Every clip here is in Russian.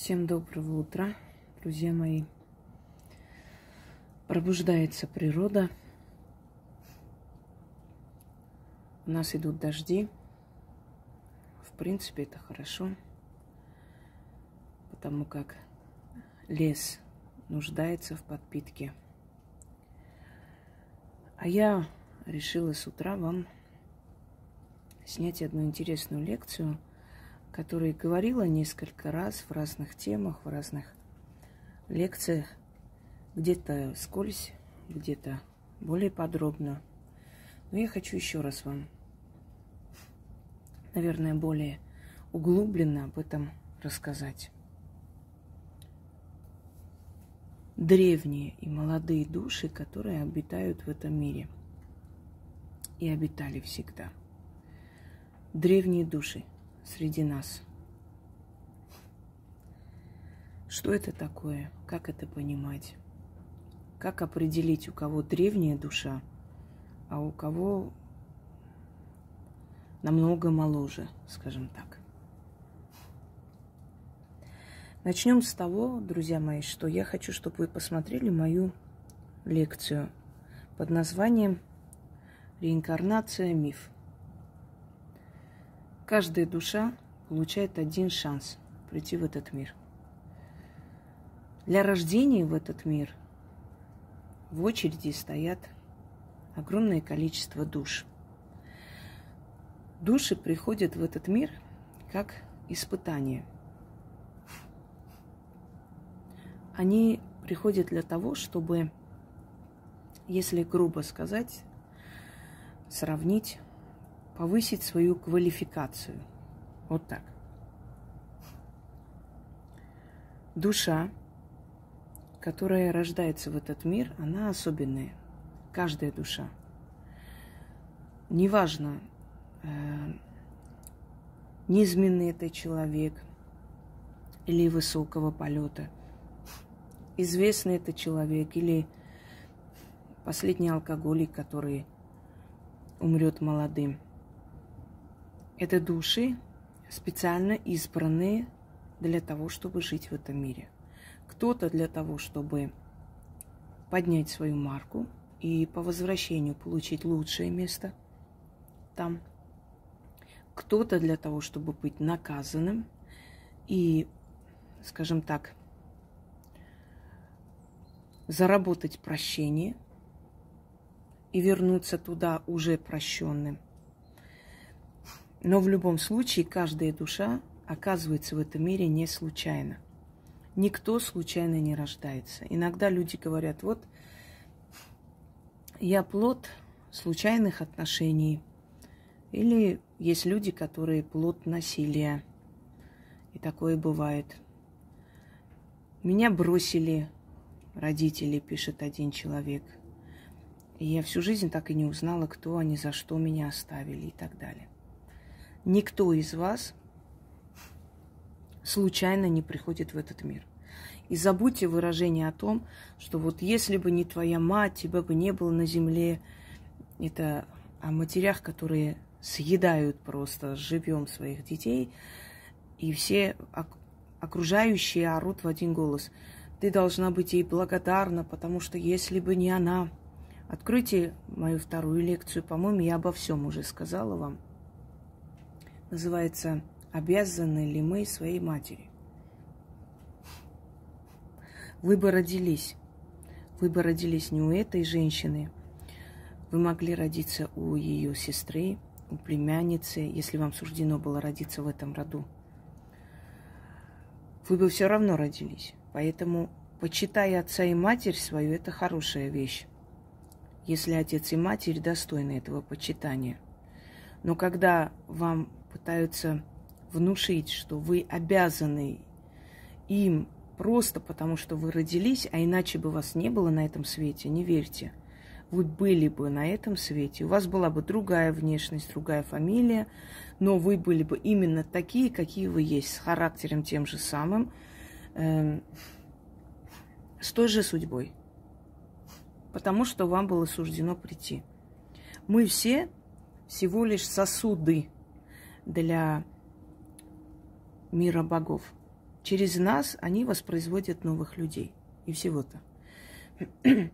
Всем доброго утра, друзья мои. Пробуждается природа. У нас идут дожди. В принципе, это хорошо, потому как лес нуждается в подпитке. А я решила с утра вам снять одну интересную лекцию – которой говорила несколько раз в разных темах, в разных лекциях, где-то скользь, где-то более подробно. Но я хочу еще раз вам, наверное, более углубленно об этом рассказать. Древние и молодые души, которые обитают в этом мире и обитали всегда. Древние души – среди нас. Что это такое? Как это понимать? Как определить, у кого древняя душа, а у кого намного моложе, скажем так. Начнем с того, друзья мои, что я хочу, чтобы вы посмотрели мою лекцию под названием «Реинкарнация. Миф». Каждая душа получает один шанс прийти в этот мир. Для рождения в этот мир в очереди стоят огромное количество душ. Души приходят в этот мир как испытание. Они приходят для того, чтобы, если грубо сказать, сравнить повысить свою квалификацию. Вот так. Душа, которая рождается в этот мир, она особенная. Каждая душа. Неважно, э, низменный это человек или высокого полета, известный это человек или последний алкоголик, который умрет молодым – это души, специально избранные для того, чтобы жить в этом мире. Кто-то для того, чтобы поднять свою марку и по возвращению получить лучшее место там. Кто-то для того, чтобы быть наказанным и, скажем так, заработать прощение и вернуться туда уже прощенным – но в любом случае каждая душа оказывается в этом мире не случайно. Никто случайно не рождается. Иногда люди говорят, вот я плод случайных отношений. Или есть люди, которые плод насилия. И такое бывает. Меня бросили родители, пишет один человек. И я всю жизнь так и не узнала, кто они, за что меня оставили и так далее никто из вас случайно не приходит в этот мир. И забудьте выражение о том, что вот если бы не твоя мать, тебя бы не было на земле. Это о матерях, которые съедают просто живем своих детей, и все окружающие орут в один голос. Ты должна быть ей благодарна, потому что если бы не она... Откройте мою вторую лекцию, по-моему, я обо всем уже сказала вам – называется «Обязаны ли мы своей матери?» Вы бы родились. Вы бы родились не у этой женщины. Вы могли родиться у ее сестры, у племянницы, если вам суждено было родиться в этом роду. Вы бы все равно родились. Поэтому, почитая отца и матерь свою, это хорошая вещь. Если отец и матерь достойны этого почитания. Но когда вам пытаются внушить, что вы обязаны им просто потому, что вы родились, а иначе бы вас не было на этом свете, не верьте. Вы были бы на этом свете, у вас была бы другая внешность, другая фамилия, но вы были бы именно такие, какие вы есть, с характером тем же самым, э, с той же судьбой. Потому что вам было суждено прийти. Мы все всего лишь сосуды для мира богов. через нас они воспроизводят новых людей. И всего-то.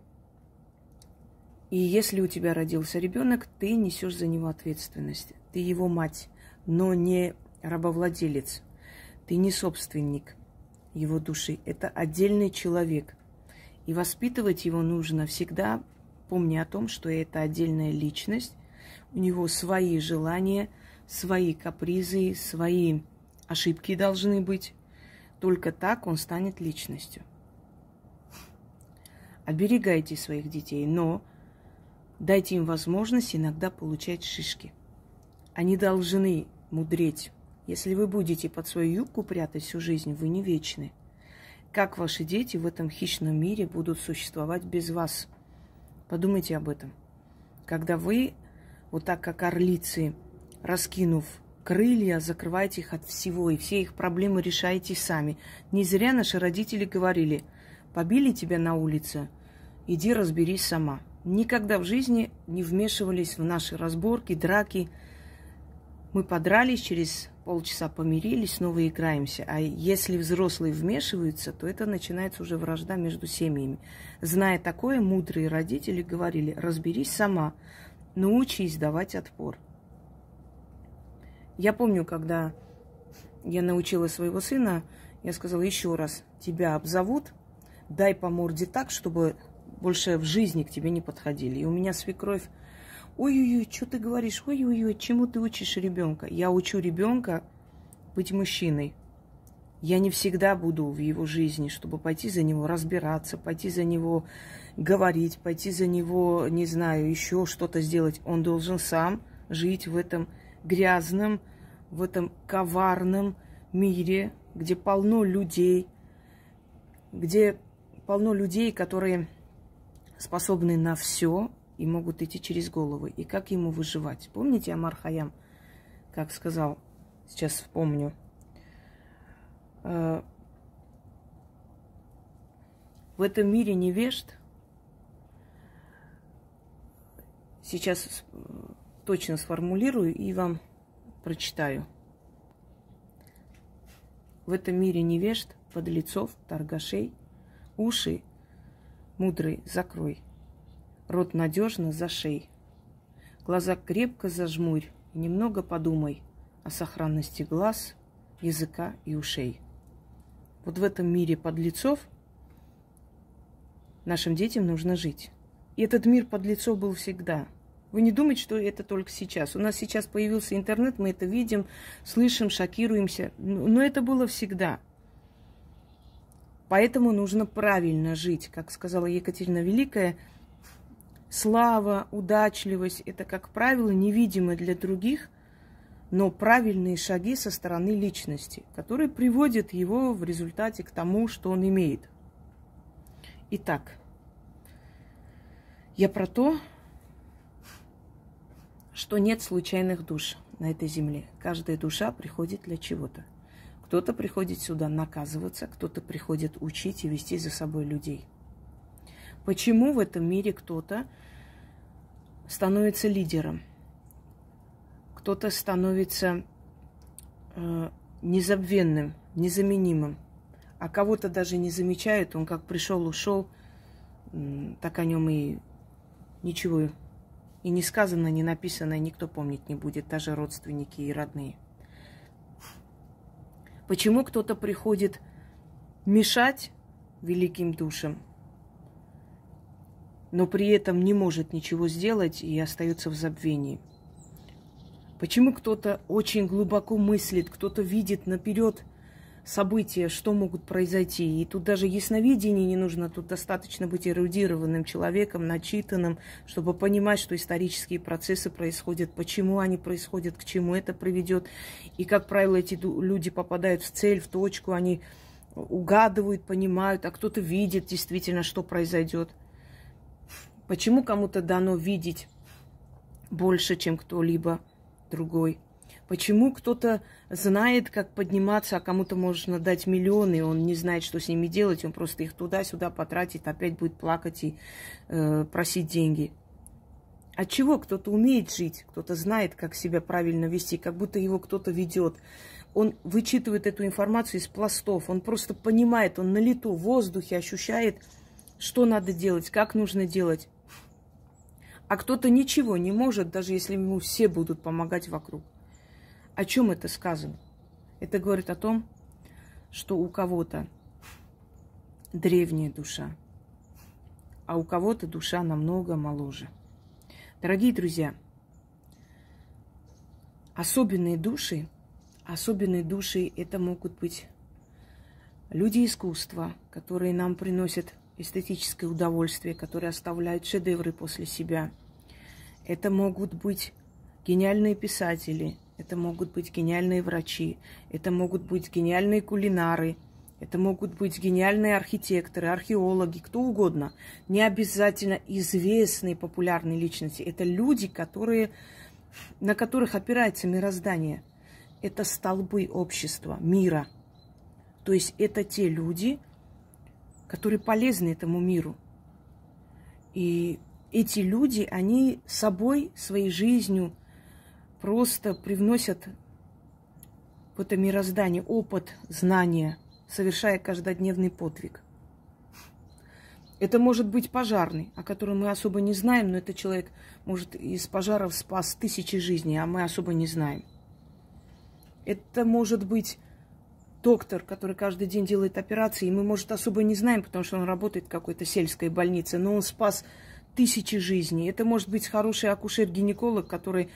И если у тебя родился ребенок, ты несешь за него ответственность. Ты его мать, но не рабовладелец. Ты не собственник его души. Это отдельный человек. И воспитывать его нужно всегда, помня о том, что это отдельная личность. У него свои желания, свои капризы, свои ошибки должны быть. Только так он станет личностью. Оберегайте своих детей, но дайте им возможность иногда получать шишки. Они должны мудреть. Если вы будете под свою юбку прятать всю жизнь, вы не вечны. Как ваши дети в этом хищном мире будут существовать без вас? Подумайте об этом. Когда вы, вот так как орлицы, раскинув крылья, закрывайте их от всего, и все их проблемы решаете сами. Не зря наши родители говорили, побили тебя на улице, иди разберись сама. Никогда в жизни не вмешивались в наши разборки, драки. Мы подрались, через полчаса помирились, снова играемся. А если взрослые вмешиваются, то это начинается уже вражда между семьями. Зная такое, мудрые родители говорили, разберись сама, научись давать отпор. Я помню, когда я научила своего сына, я сказала еще раз, тебя обзовут, дай по морде так, чтобы больше в жизни к тебе не подходили. И у меня свекровь, ой-ой-ой, что ты говоришь, ой-ой-ой, чему ты учишь ребенка? Я учу ребенка быть мужчиной. Я не всегда буду в его жизни, чтобы пойти за него разбираться, пойти за него говорить, пойти за него, не знаю, еще что-то сделать. Он должен сам жить в этом грязном, в этом коварном мире, где полно людей, где полно людей, которые способны на все и могут идти через головы. И как ему выживать? Помните Амар Хаям, как сказал, сейчас вспомню. Э, в этом мире невежд сейчас точно сформулирую и вам прочитаю. В этом мире невежд, подлецов, торгашей, уши мудрый закрой, рот надежно зашей, глаза крепко зажмурь немного подумай о сохранности глаз, языка и ушей. Вот в этом мире подлецов нашим детям нужно жить. И этот мир подлецов был всегда – вы не думайте, что это только сейчас. У нас сейчас появился интернет, мы это видим, слышим, шокируемся. Но это было всегда. Поэтому нужно правильно жить. Как сказала Екатерина Великая, слава, удачливость – это, как правило, невидимы для других, но правильные шаги со стороны личности, которые приводят его в результате к тому, что он имеет. Итак, я про то, что нет случайных душ на этой земле. Каждая душа приходит для чего-то. Кто-то приходит сюда наказываться, кто-то приходит учить и вести за собой людей. Почему в этом мире кто-то становится лидером? Кто-то становится э, незабвенным, незаменимым, а кого-то даже не замечают, он как пришел, ушел, так о нем и ничего и не сказано, не написано, никто помнить не будет, даже родственники и родные. Почему кто-то приходит мешать великим душам, но при этом не может ничего сделать и остается в забвении? Почему кто-то очень глубоко мыслит, кто-то видит наперед – события, что могут произойти. И тут даже ясновидение не нужно, тут достаточно быть эрудированным человеком, начитанным, чтобы понимать, что исторические процессы происходят, почему они происходят, к чему это приведет. И, как правило, эти люди попадают в цель, в точку, они угадывают, понимают, а кто-то видит действительно, что произойдет. Почему кому-то дано видеть больше, чем кто-либо другой? Почему кто-то знает, как подниматься, а кому-то можно дать миллионы, он не знает, что с ними делать, он просто их туда-сюда потратит, опять будет плакать и э, просить деньги. От чего кто-то умеет жить, кто-то знает, как себя правильно вести, как будто его кто-то ведет. он вычитывает эту информацию из пластов, он просто понимает, он на лету, в воздухе ощущает, что надо делать, как нужно делать. А кто-то ничего не может, даже если ему все будут помогать вокруг. О чем это сказано? Это говорит о том, что у кого-то древняя душа, а у кого-то душа намного моложе. Дорогие друзья, особенные души Особенные души это могут быть люди искусства, которые нам приносят эстетическое удовольствие, которые оставляют шедевры после себя. Это могут быть гениальные писатели, это могут быть гениальные врачи, это могут быть гениальные кулинары, это могут быть гениальные архитекторы, археологи, кто угодно. Не обязательно известные популярные личности. Это люди, которые, на которых опирается мироздание – это столбы общества, мира. То есть это те люди, которые полезны этому миру. И эти люди, они собой, своей жизнью просто привносят в это мироздание опыт, знания, совершая каждодневный подвиг. Это может быть пожарный, о котором мы особо не знаем, но этот человек может из пожаров спас тысячи жизней, а мы особо не знаем – это может быть доктор, который каждый день делает операции, и мы, может, особо не знаем, потому что он работает в какой-то сельской больнице, но он спас тысячи жизней. Это может быть хороший акушер-гинеколог, который,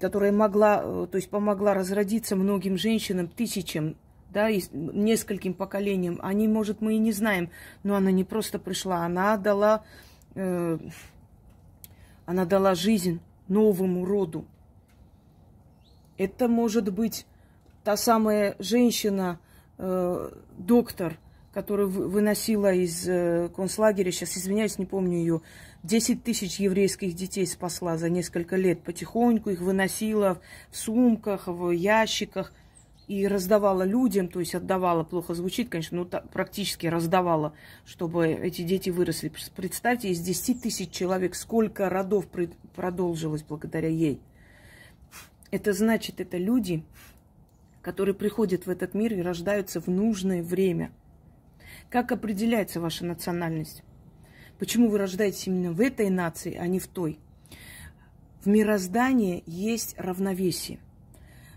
которая могла, э, то есть помогла разродиться многим женщинам, тысячам, да, и нескольким поколениям. Они, может, мы и не знаем, но она не просто пришла, она дала, э, она дала жизнь новому роду. Это может быть та самая женщина, э, доктор, которая выносила из э, концлагеря, сейчас извиняюсь, не помню ее, 10 тысяч еврейских детей спасла за несколько лет. Потихоньку их выносила в сумках, в ящиках и раздавала людям, то есть отдавала, плохо звучит, конечно, но так, практически раздавала, чтобы эти дети выросли. Представьте, из 10 тысяч человек сколько родов продолжилось благодаря ей. Это значит, это люди, которые приходят в этот мир и рождаются в нужное время. Как определяется ваша национальность? Почему вы рождаетесь именно в этой нации, а не в той? В мироздании есть равновесие.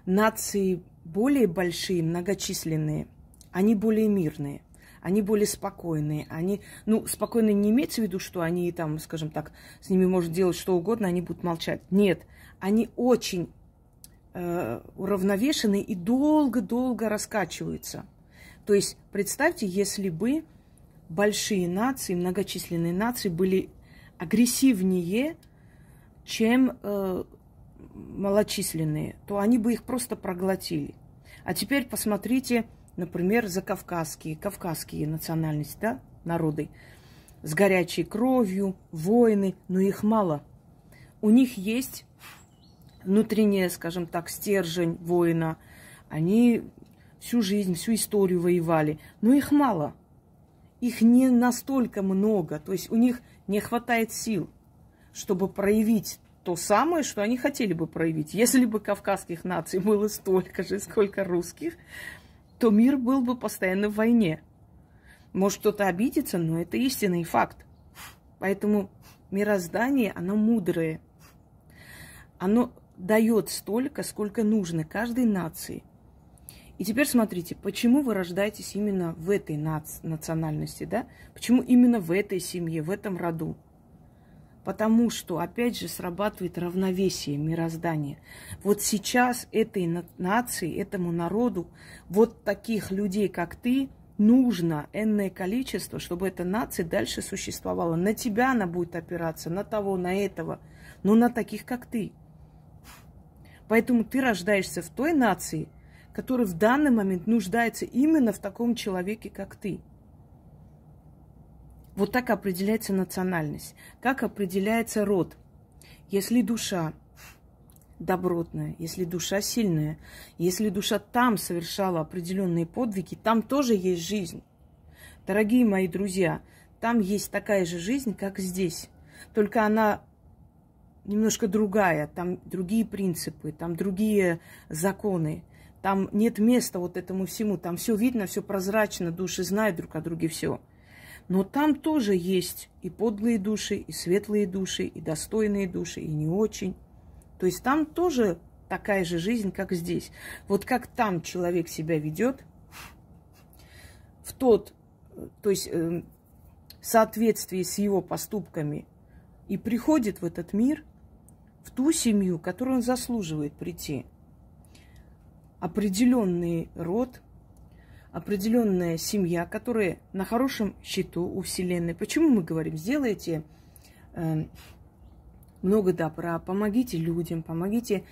Нации более большие, многочисленные, они более мирные, они более спокойные. Они, ну, спокойные не имеется в виду, что они там, скажем так, с ними может делать что угодно, они будут молчать. Нет, они очень э, уравновешены и долго-долго раскачиваются. То есть представьте, если бы большие нации, многочисленные нации были агрессивнее, чем э, малочисленные, то они бы их просто проглотили. А теперь посмотрите, например, за кавказские, кавказские национальности, да, народы, с горячей кровью, воины, но их мало. У них есть внутренняя, скажем так, стержень воина. Они всю жизнь, всю историю воевали. Но их мало. Их не настолько много. То есть у них не хватает сил, чтобы проявить то самое, что они хотели бы проявить. Если бы кавказских наций было столько же, сколько русских, то мир был бы постоянно в войне. Может кто-то обидится, но это истинный факт. Поэтому мироздание, оно мудрое. Оно дает столько, сколько нужно каждой нации. И теперь смотрите, почему вы рождаетесь именно в этой наци- национальности, да? Почему именно в этой семье, в этом роду? Потому что, опять же, срабатывает равновесие мироздания. Вот сейчас этой нации, этому народу, вот таких людей, как ты, нужно энное количество, чтобы эта нация дальше существовала. На тебя она будет опираться, на того, на этого, но на таких, как ты. Поэтому ты рождаешься в той нации, которая в данный момент нуждается именно в таком человеке, как ты. Вот так определяется национальность. Как определяется род? Если душа добротная, если душа сильная, если душа там совершала определенные подвиги, там тоже есть жизнь. Дорогие мои друзья, там есть такая же жизнь, как здесь. Только она немножко другая, там другие принципы, там другие законы. Там нет места вот этому всему. Там все видно, все прозрачно, души знают друг о друге все. Но там тоже есть и подлые души, и светлые души, и достойные души, и не очень. То есть там тоже такая же жизнь, как здесь. Вот как там человек себя ведет, в тот, то есть э, соответствии с его поступками, и приходит в этот мир, в ту семью, которую он заслуживает прийти. Определенный род, определенная семья, которая на хорошем счету у Вселенной. Почему мы говорим, сделайте э, много добра, помогите людям, помогите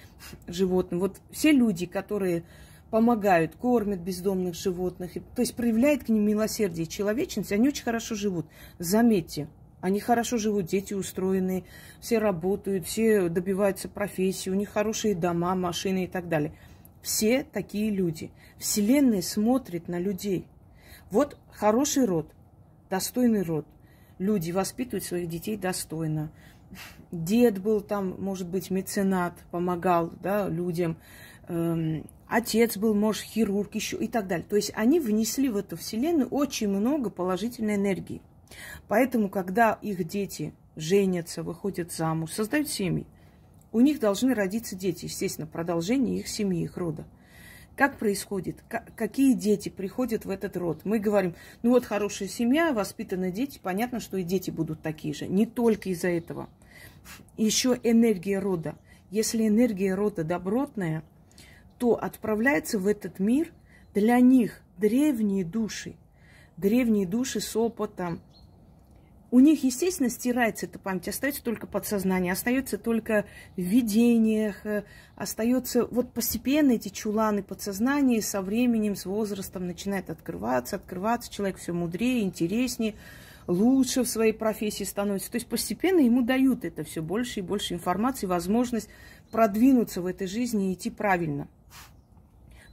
животным. Вот все люди, которые помогают, кормят бездомных животных, то есть проявляют к ним милосердие и человечность, они очень хорошо живут. Заметьте, они хорошо живут, дети устроены, все работают, все добиваются профессии, у них хорошие дома, машины и так далее. Все такие люди. Вселенная смотрит на людей. Вот хороший род, достойный род. Люди воспитывают своих детей достойно. Дед был там, может быть, меценат, помогал да, людям. Эм, отец был, может, хирург еще и так далее. То есть они внесли в эту вселенную очень много положительной энергии. Поэтому, когда их дети женятся, выходят замуж, создают семьи, у них должны родиться дети, естественно, продолжение их семьи, их рода. Как происходит? какие дети приходят в этот род? Мы говорим, ну вот хорошая семья, воспитанные дети, понятно, что и дети будут такие же. Не только из-за этого. Еще энергия рода. Если энергия рода добротная, то отправляется в этот мир для них древние души. Древние души с опытом, у них, естественно, стирается эта память, остается только подсознание, остается только в видениях, э, остается вот постепенно эти чуланы подсознания со временем, с возрастом начинает открываться, открываться, человек все мудрее, интереснее, лучше в своей профессии становится. То есть постепенно ему дают это все больше и больше информации, возможность продвинуться в этой жизни и идти правильно.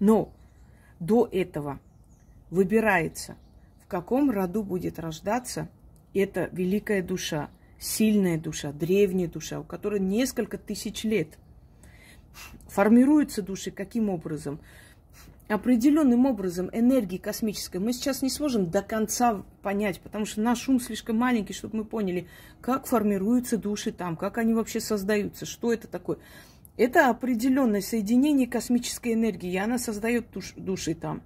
Но до этого выбирается, в каком роду будет рождаться – это великая душа, сильная душа, древняя душа, у которой несколько тысяч лет. Формируются души каким образом? Определенным образом энергии космической мы сейчас не сможем до конца понять, потому что наш ум слишком маленький, чтобы мы поняли, как формируются души там, как они вообще создаются, что это такое. Это определенное соединение космической энергии, и она создает душ, души там.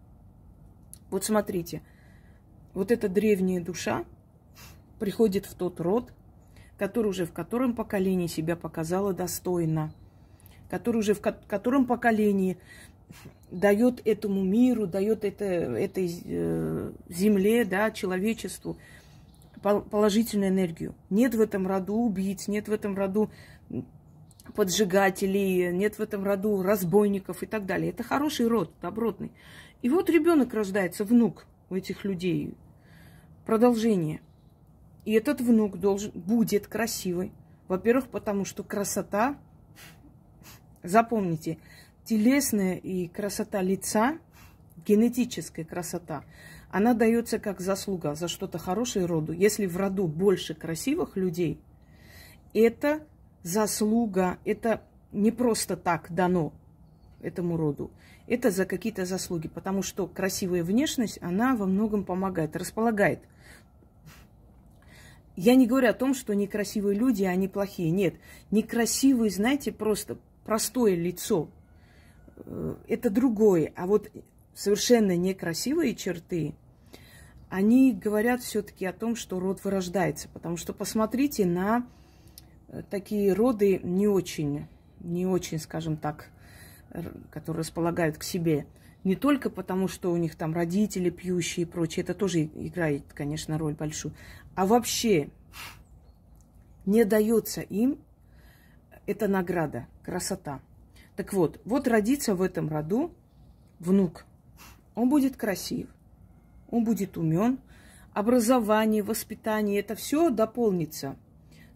Вот смотрите, вот эта древняя душа, приходит в тот род, который уже в котором поколении себя показала достойно, который уже в котором поколении дает этому миру, дает это, этой э, земле, да, человечеству положительную энергию. Нет в этом роду убийц, нет в этом роду поджигателей, нет в этом роду разбойников и так далее. Это хороший род, добротный. И вот ребенок рождается, внук у этих людей. Продолжение – и этот внук должен, будет красивый. Во-первых, потому что красота, запомните, телесная и красота лица, генетическая красота, она дается как заслуга за что-то хорошее роду. Если в роду больше красивых людей, это заслуга, это не просто так дано этому роду. Это за какие-то заслуги, потому что красивая внешность, она во многом помогает, располагает – я не говорю о том, что некрасивые люди, они плохие. Нет, некрасивые, знаете, просто простое лицо. Э, это другое. А вот совершенно некрасивые черты, они говорят все-таки о том, что род вырождается. Потому что посмотрите на э, такие роды не очень, не очень, скажем так, которые располагают к себе. Не только потому, что у них там родители пьющие и прочее, это тоже играет, конечно, роль большую, а вообще не дается им эта награда, красота. Так вот, вот родится в этом роду внук. Он будет красив, он будет умен, образование, воспитание, это все дополнится.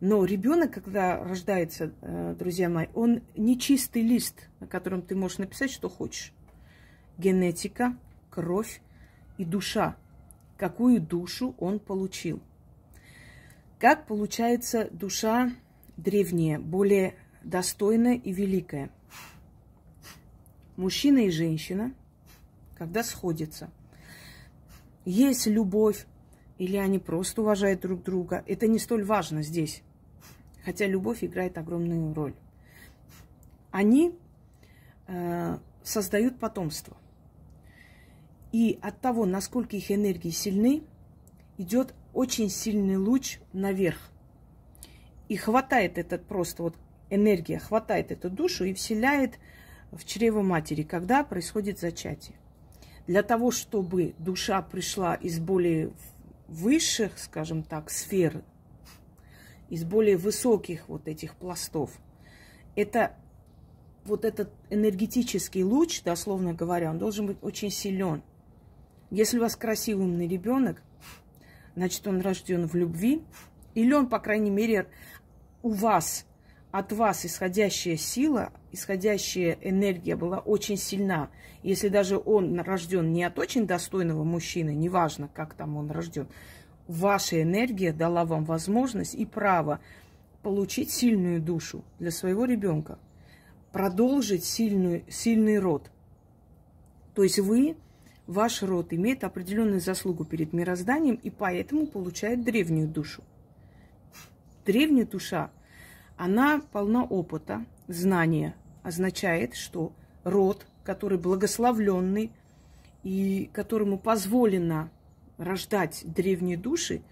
Но ребенок, когда рождается, э, друзья мои, он не чистый лист, на котором ты можешь написать, что хочешь. Генетика, кровь и душа. Какую душу он получил – как получается душа древняя, более достойная и великая? мужчина и женщина, когда сходятся, есть любовь, или они просто уважают друг друга, это не столь важно здесь. Хотя любовь играет огромную роль. Они э, создают потомство. И от того, насколько их энергии сильны, идет очень сильный луч наверх. И хватает этот просто вот энергия, хватает эту душу и вселяет в чрево матери, когда происходит зачатие. Для того, чтобы душа пришла из более высших, скажем так, сфер, из более высоких вот этих пластов, это вот этот энергетический луч, дословно говоря, он должен быть очень силен. Если у вас красивый умный ребенок, значит, он рожден в любви, или он, по крайней мере, у вас, от вас исходящая сила, исходящая энергия была очень сильна. Если даже он рожден не от очень достойного мужчины, неважно, как там он рожден, ваша энергия дала вам возможность и право получить сильную душу для своего ребенка, продолжить сильную, сильный род. То есть вы, ваш род имеет определенную заслугу перед мирозданием и поэтому получает древнюю душу. Древняя душа, она полна опыта, знания, означает, что род, который благословленный и которому позволено рождать древние души,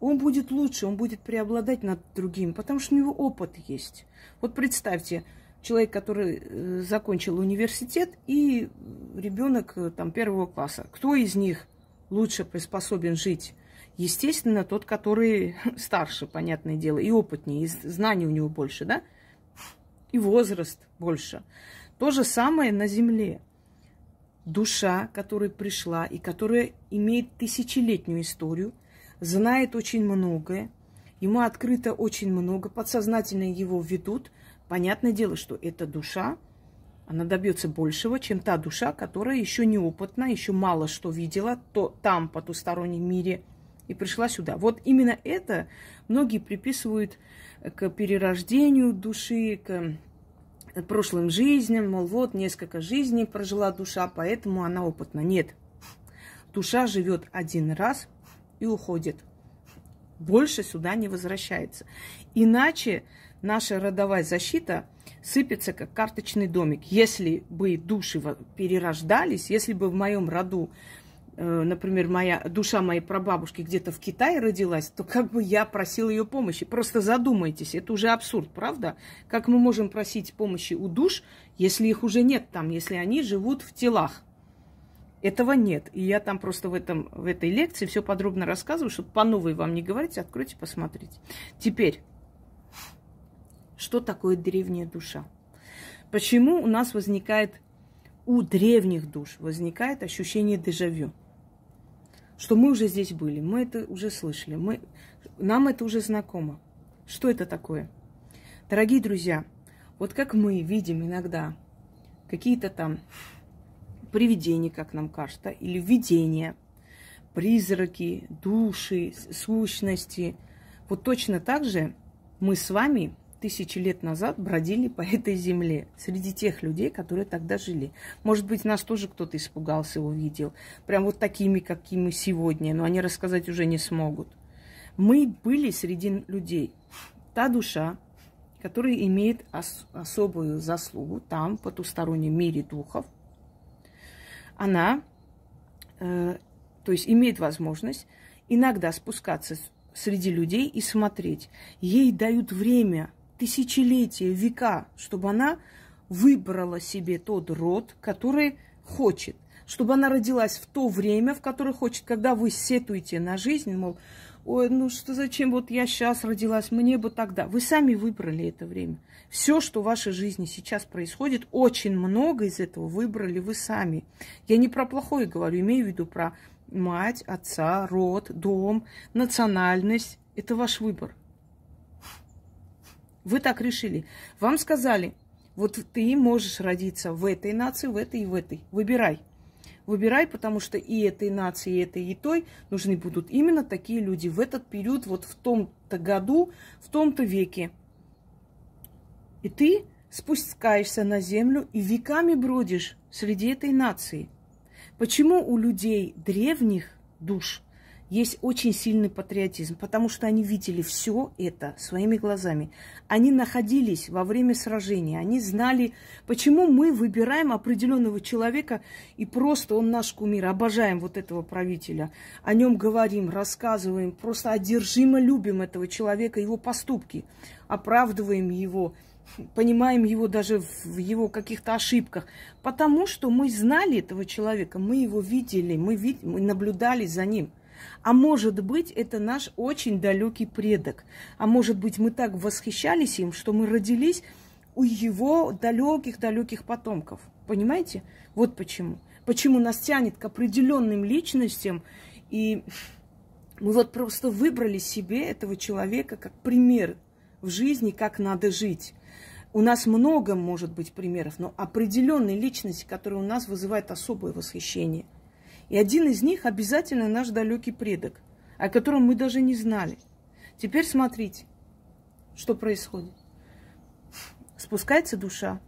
он будет лучше, он будет преобладать над другим, потому что у него опыт есть. Вот представьте, человек, который э, закончил университет, и ребенок э, там первого класса. Кто из них лучше приспособен жить? Естественно, тот, который старше, понятное дело, и опытнее, и знаний у него больше, да? и возраст больше. То же самое на Земле. Душа, которая пришла и которая имеет тысячелетнюю историю, знает очень многое, ему открыто очень много, подсознательно его ведут. Понятное дело, что эта душа, она добьется большего, чем та душа, которая еще неопытна, еще мало что видела то, там, по потустороннем мире, и пришла сюда. Вот именно это многие приписывают к перерождению души, к прошлым жизням, мол, вот несколько жизней прожила душа, поэтому она опытна. Нет. Душа живет один раз и уходит. Больше сюда не возвращается. Иначе наша родовая защита сыпется как карточный домик. Если бы души перерождались, если бы в моем роду Э, например, моя душа моей прабабушки где-то в Китае родилась, то как бы я просил ее помощи. Просто задумайтесь, это уже абсурд, правда? Как мы можем просить помощи у душ, если их уже нет там, если они живут в телах? Этого нет. И я там просто в, этом, в этой лекции все подробно рассказываю, чтобы по новой вам не говорить, откройте, посмотрите. Теперь, что такое древняя душа? Почему у нас возникает, у древних душ возникает ощущение дежавю? что мы уже здесь были, мы это уже слышали, мы, нам это уже знакомо. Что это такое? Дорогие друзья, вот как мы видим иногда какие-то там привидения, как нам кажется, или видения, призраки, души, сущности, вот точно так же мы с вами тысячи лет назад бродили по этой земле среди тех людей, которые тогда жили. Может быть, нас тоже кто-то испугался, увидел. Прям вот такими, какими мы сегодня, но они рассказать уже не смогут. Мы были среди людей. Та душа, которая имеет ос- особую заслугу там, в потустороннем мире духов, она, э, то есть имеет возможность иногда спускаться среди людей и смотреть. Ей дают время тысячелетия, века, чтобы она выбрала себе тот род, который хочет, чтобы она родилась в то время, в которое хочет, когда вы сетуете на жизнь, мол, ой, ну что зачем вот я сейчас родилась, мне бы тогда. Вы сами выбрали это время. Все, что в вашей жизни сейчас происходит, очень много из этого выбрали вы сами. Я не про плохое говорю, имею в виду про мать, отца, род, дом, национальность. Это ваш выбор. Вы так решили. Вам сказали, вот ты можешь родиться в этой нации, в этой и в этой. Выбирай. Выбирай, потому что и этой нации, и этой, и той нужны будут именно такие люди в этот период, вот в том-то году, в том-то веке. И ты спускаешься на землю и веками бродишь среди этой нации. Почему у людей древних душ есть очень сильный патриотизм, потому что они видели все это своими глазами. Они находились во время сражения, они знали, почему мы выбираем определенного человека и просто он наш кумир, обожаем вот этого правителя, о нем говорим, рассказываем, просто одержимо любим этого человека, его поступки, оправдываем его, понимаем его даже в его каких-то ошибках, потому что мы знали этого человека, мы его видели, мы, вид- мы наблюдали за ним. А может быть, это наш очень далекий предок. А может быть, мы так восхищались им, что мы родились у его далеких-далеких потомков. Понимаете? Вот почему. Почему нас тянет к определенным личностям, и мы вот просто выбрали себе этого человека как пример в жизни, как надо жить. У нас много, может быть, примеров, но определенные личности, которые у нас вызывают особое восхищение – и один из них обязательно наш далекий предок, о котором мы даже не знали. Теперь смотрите, что происходит. Спускается душа.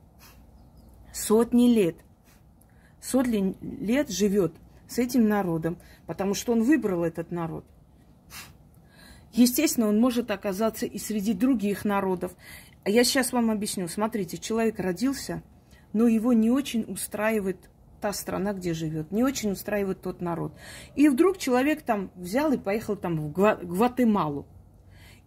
Сотни лет. Сотни лет живет с этим народом, потому что он выбрал этот народ. Естественно, он может оказаться и среди других народов. А я сейчас вам объясню. Смотрите, человек родился, но его не очень устраивает та страна, где живет. Не очень устраивает тот народ. И вдруг человек там взял и поехал там в Гватемалу.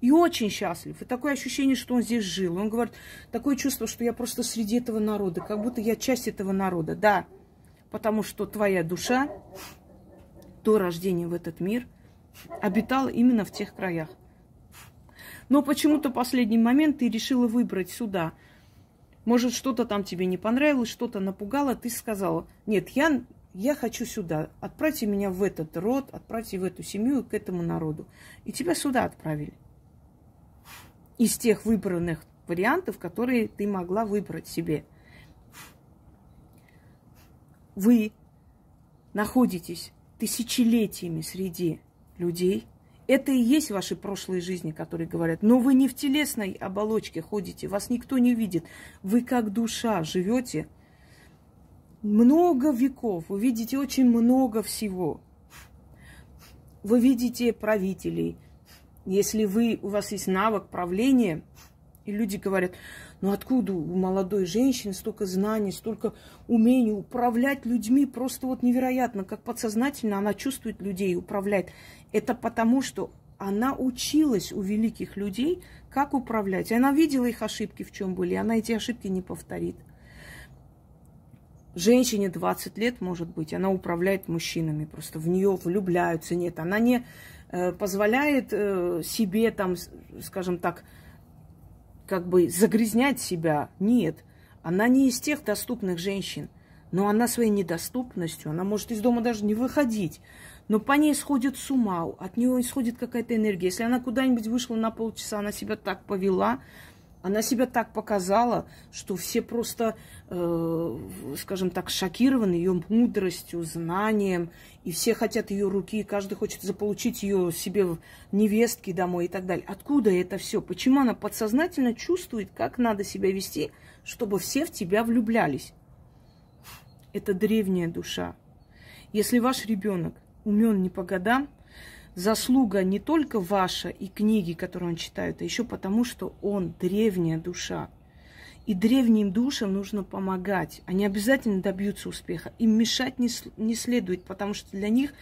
И очень счастлив. И такое ощущение, что он здесь жил. Он говорит, такое чувство, что я просто среди этого народа, как будто я часть этого народа. Да, потому что твоя душа до рождения в этот мир обитала именно в тех краях. Но почему-то последний момент ты решила выбрать сюда – может, что-то там тебе не понравилось, что-то напугало, ты сказала, нет, я, я хочу сюда, отправьте меня в этот род, отправьте в эту семью, к этому народу. И тебя сюда отправили. Из тех выбранных вариантов, которые ты могла выбрать себе. Вы находитесь тысячелетиями среди людей, это и есть ваши прошлые жизни, которые говорят. Но вы не в телесной оболочке ходите, вас никто не видит. Вы как душа живете много веков, вы видите очень много всего. Вы видите правителей. Если вы, у вас есть навык правления, и люди говорят, ну откуда у молодой женщины столько знаний, столько умений управлять людьми, просто вот невероятно, как подсознательно она чувствует людей, управляет. Это потому, что она училась у великих людей, как управлять. Она видела их ошибки, в чем были, она эти ошибки не повторит. Женщине 20 лет, может быть, она управляет мужчинами, просто в нее влюбляются. Нет, она не э, позволяет э, себе, там, скажем так, как бы загрязнять себя. Нет, она не из тех доступных женщин. Но она своей недоступностью, она может из дома даже не выходить. Но по ней сходит с ума, от нее исходит какая-то энергия. Если она куда-нибудь вышла на полчаса, она себя так повела, она себя так показала, что все просто, э, скажем так, шокированы ее мудростью, знанием, и все хотят ее руки, и каждый хочет заполучить ее себе в невестки домой и так далее. Откуда это все? Почему она подсознательно чувствует, как надо себя вести, чтобы все в тебя влюблялись? Это древняя душа. Если ваш ребенок умен не по годам, заслуга не только ваша и книги, которые он читает, а еще потому, что он древняя душа. И древним душам нужно помогать. Они обязательно добьются успеха. Им мешать не, не следует, потому что для них...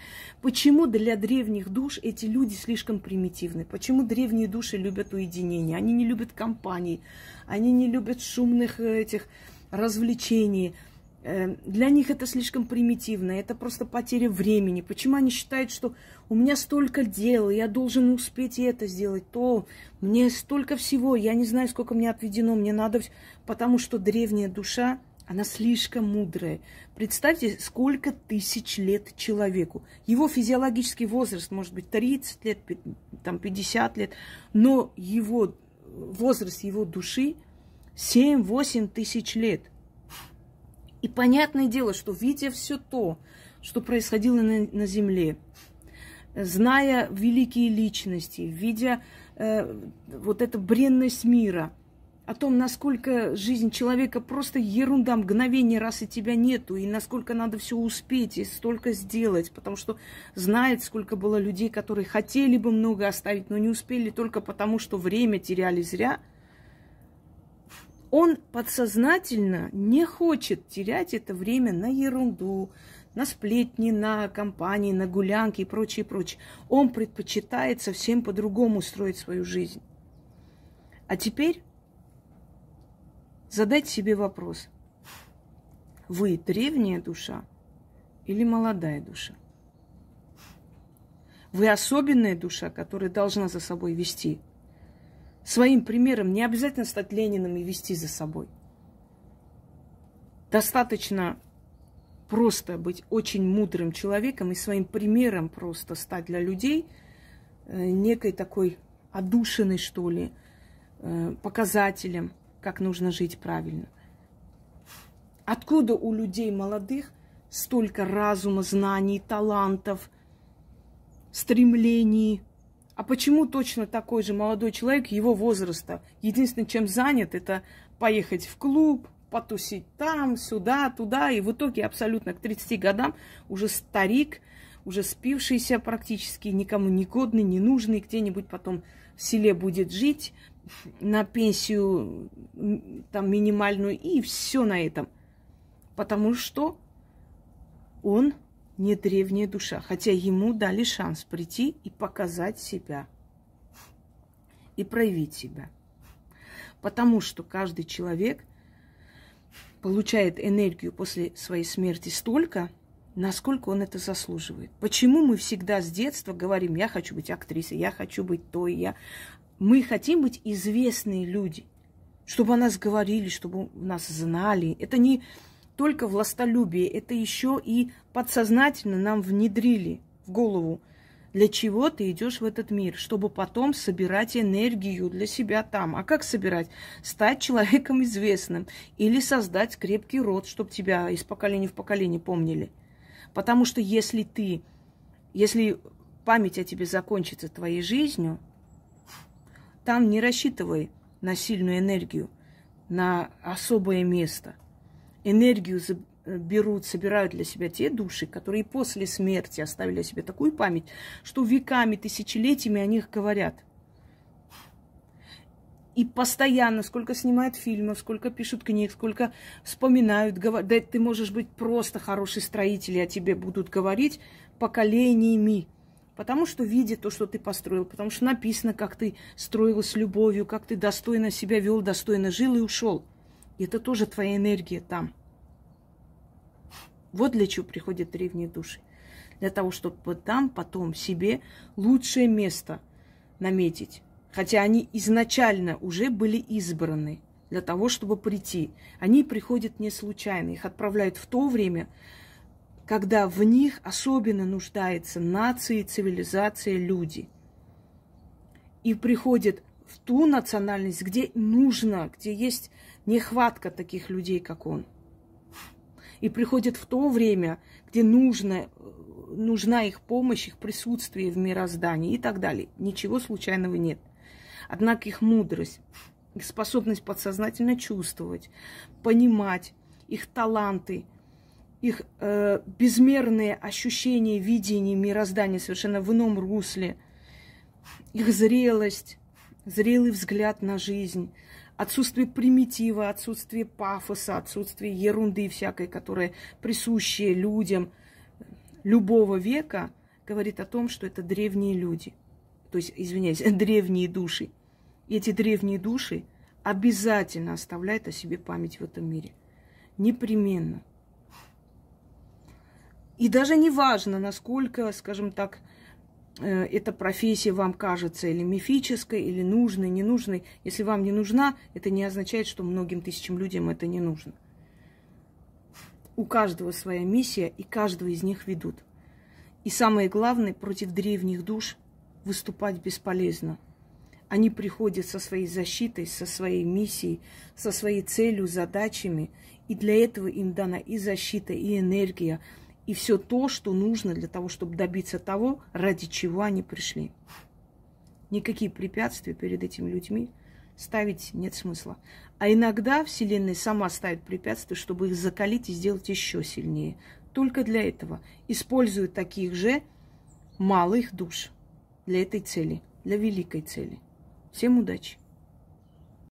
Почему для древних душ эти люди слишком примитивны? Почему древние души любят уединение? Они не любят компаний, они не любят шумных э, этих развлечений. Э, для них это слишком примитивно, это просто потеря времени. Почему они считают, что у меня столько дел, я должен успеть и это сделать, то мне столько всего, я не знаю, сколько мне отведено, мне надо... Потому что древняя душа, она слишком мудрая. Представьте, сколько тысяч лет человеку. Его физиологический возраст может быть 30 лет, там 50 лет, но его возраст его души 7-8 тысяч лет. И понятное дело, что видя все то, что происходило на, на земле, зная великие личности, видя э, вот эту бренность мира, о том, насколько жизнь человека просто ерунда, мгновение, раз и тебя нету, и насколько надо все успеть и столько сделать, потому что знает, сколько было людей, которые хотели бы много оставить, но не успели только потому, что время теряли зря. Он подсознательно не хочет терять это время на ерунду, на сплетни, на компании, на гулянки и прочее, прочее. Он предпочитает совсем по-другому строить свою жизнь. А теперь задайте себе вопрос. Вы древняя душа или молодая душа? Вы особенная душа, которая должна за собой вести. Своим примером не обязательно стать Лениным и вести за собой. Достаточно просто быть очень мудрым человеком и своим примером просто стать для людей э, некой такой одушиной, что ли, э, показателем, как нужно жить правильно. Откуда у людей молодых столько разума, знаний, талантов, стремлений? А почему точно такой же молодой человек его возраста единственное, чем занят, это поехать в клуб, потусить там, сюда, туда, и в итоге абсолютно к 30 годам уже старик, уже спившийся практически, никому не годный, не нужный, где-нибудь потом в селе будет жить на пенсию там минимальную, и все на этом. Потому что он не древняя душа, хотя ему дали шанс прийти и показать себя, и проявить себя. Потому что каждый человек получает энергию после своей смерти столько, насколько он это заслуживает. Почему мы всегда с детства говорим, я хочу быть актрисой, я хочу быть той, я... Мы хотим быть известные люди, чтобы о нас говорили, чтобы нас знали. Это не только властолюбие, это еще и подсознательно нам внедрили в голову – для чего ты идешь в этот мир? Чтобы потом собирать энергию для себя там. А как собирать? Стать человеком известным или создать крепкий род, чтобы тебя из поколения в поколение помнили. Потому что если ты, если память о тебе закончится твоей жизнью, там не рассчитывай на сильную энергию, на особое место. Энергию Э, берут, собирают для себя те души, которые после смерти оставили себе такую память, что веками, тысячелетиями о них говорят. И постоянно, сколько снимают фильмов, сколько пишут книг, сколько вспоминают, говорят, да ты можешь быть просто хороший строитель, и о тебе будут говорить поколениями. Потому что видят то, что ты построил, потому что написано, как ты строил с любовью, как ты достойно себя вел, достойно жил и ушел. Это тоже твоя энергия там. Вот для чего приходят древние души. Для того, чтобы там потом себе лучшее место наметить. Хотя они изначально уже были избраны для того, чтобы прийти. Они приходят не случайно. Их отправляют в то время, когда в них особенно нуждается нации, цивилизация, люди. И приходят в ту национальность, где нужно, где есть нехватка таких людей, как он и приходят в то время, где нужно, нужна их помощь, их присутствие в мироздании и так далее. Ничего случайного нет. Однако их мудрость, их способность подсознательно чувствовать, понимать, их таланты, их э, безмерные ощущения, видения мироздания совершенно в ином русле, их зрелость, зрелый взгляд на жизнь, отсутствие примитива, отсутствие пафоса, отсутствие ерунды всякой, которая присущая людям любого века, говорит о том, что это древние люди. То есть, извиняюсь, древние души. И эти древние души обязательно оставляют о себе память в этом мире. Непременно. И даже не важно, насколько, скажем так, эта профессия вам кажется или мифической, или нужной, ненужной. Если вам не нужна, это не означает, что многим тысячам людям это не нужно. У каждого своя миссия, и каждого из них ведут. И самое главное, против древних душ выступать бесполезно. Они приходят со своей защитой, со своей миссией, со своей целью, задачами. И для этого им дана и защита, и энергия, и все то, что нужно для того, чтобы добиться того, ради чего они пришли. Никакие препятствия перед этими людьми ставить нет смысла. А иногда Вселенная сама ставит препятствия, чтобы их закалить и сделать еще сильнее. Только для этого используют таких же малых душ для этой цели, для великой цели. Всем удачи!